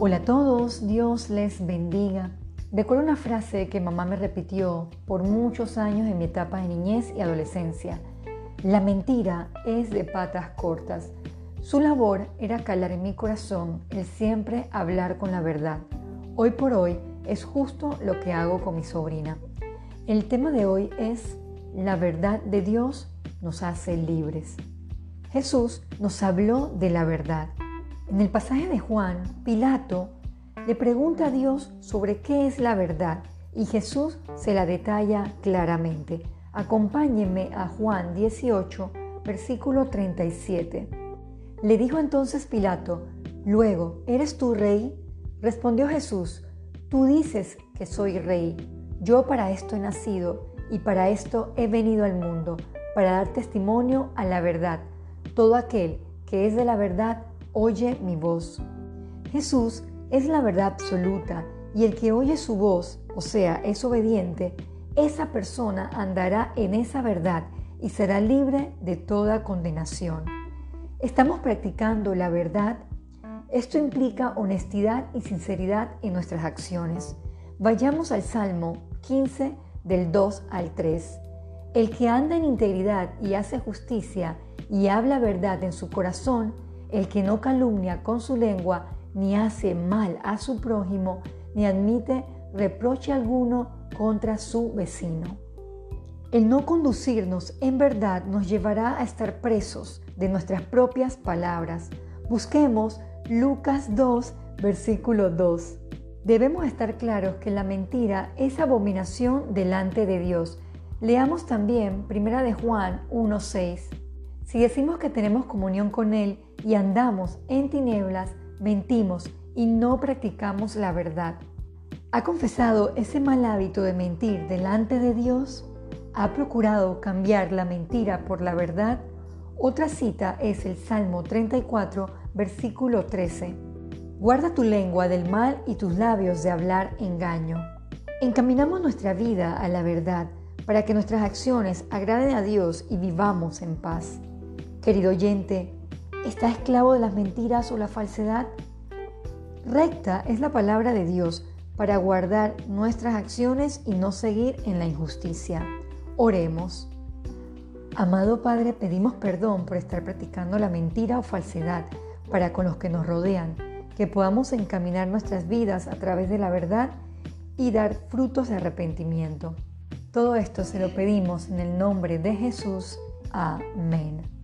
Hola a todos, Dios les bendiga. Recuerdo una frase que mamá me repitió por muchos años en mi etapa de niñez y adolescencia. La mentira es de patas cortas. Su labor era calar en mi corazón el siempre hablar con la verdad. Hoy por hoy es justo lo que hago con mi sobrina. El tema de hoy es la verdad de Dios nos hace libres. Jesús nos habló de la verdad. En el pasaje de Juan, Pilato le pregunta a Dios sobre qué es la verdad y Jesús se la detalla claramente. Acompáñenme a Juan 18, versículo 37. Le dijo entonces Pilato, luego, ¿eres tú rey? Respondió Jesús, tú dices que soy rey. Yo para esto he nacido y para esto he venido al mundo, para dar testimonio a la verdad. Todo aquel que es de la verdad oye mi voz. Jesús es la verdad absoluta y el que oye su voz, o sea, es obediente, esa persona andará en esa verdad y será libre de toda condenación. ¿Estamos practicando la verdad? Esto implica honestidad y sinceridad en nuestras acciones. Vayamos al Salmo 15 del 2 al 3. El que anda en integridad y hace justicia y habla verdad en su corazón, el que no calumnia con su lengua, ni hace mal a su prójimo, ni admite reproche alguno contra su vecino. El no conducirnos en verdad nos llevará a estar presos de nuestras propias palabras. Busquemos Lucas 2, versículo 2. Debemos estar claros que la mentira es abominación delante de Dios. Leamos también 1 de Juan 1:6. Si decimos que tenemos comunión con Él y andamos en tinieblas, mentimos y no practicamos la verdad. ¿Ha confesado ese mal hábito de mentir delante de Dios? ¿Ha procurado cambiar la mentira por la verdad? Otra cita es el Salmo 34, versículo 13. Guarda tu lengua del mal y tus labios de hablar engaño. Encaminamos nuestra vida a la verdad para que nuestras acciones agraden a Dios y vivamos en paz. Querido oyente, ¿Está esclavo de las mentiras o la falsedad? Recta es la palabra de Dios para guardar nuestras acciones y no seguir en la injusticia. Oremos. Amado Padre, pedimos perdón por estar practicando la mentira o falsedad para con los que nos rodean, que podamos encaminar nuestras vidas a través de la verdad y dar frutos de arrepentimiento. Todo esto se lo pedimos en el nombre de Jesús. Amén.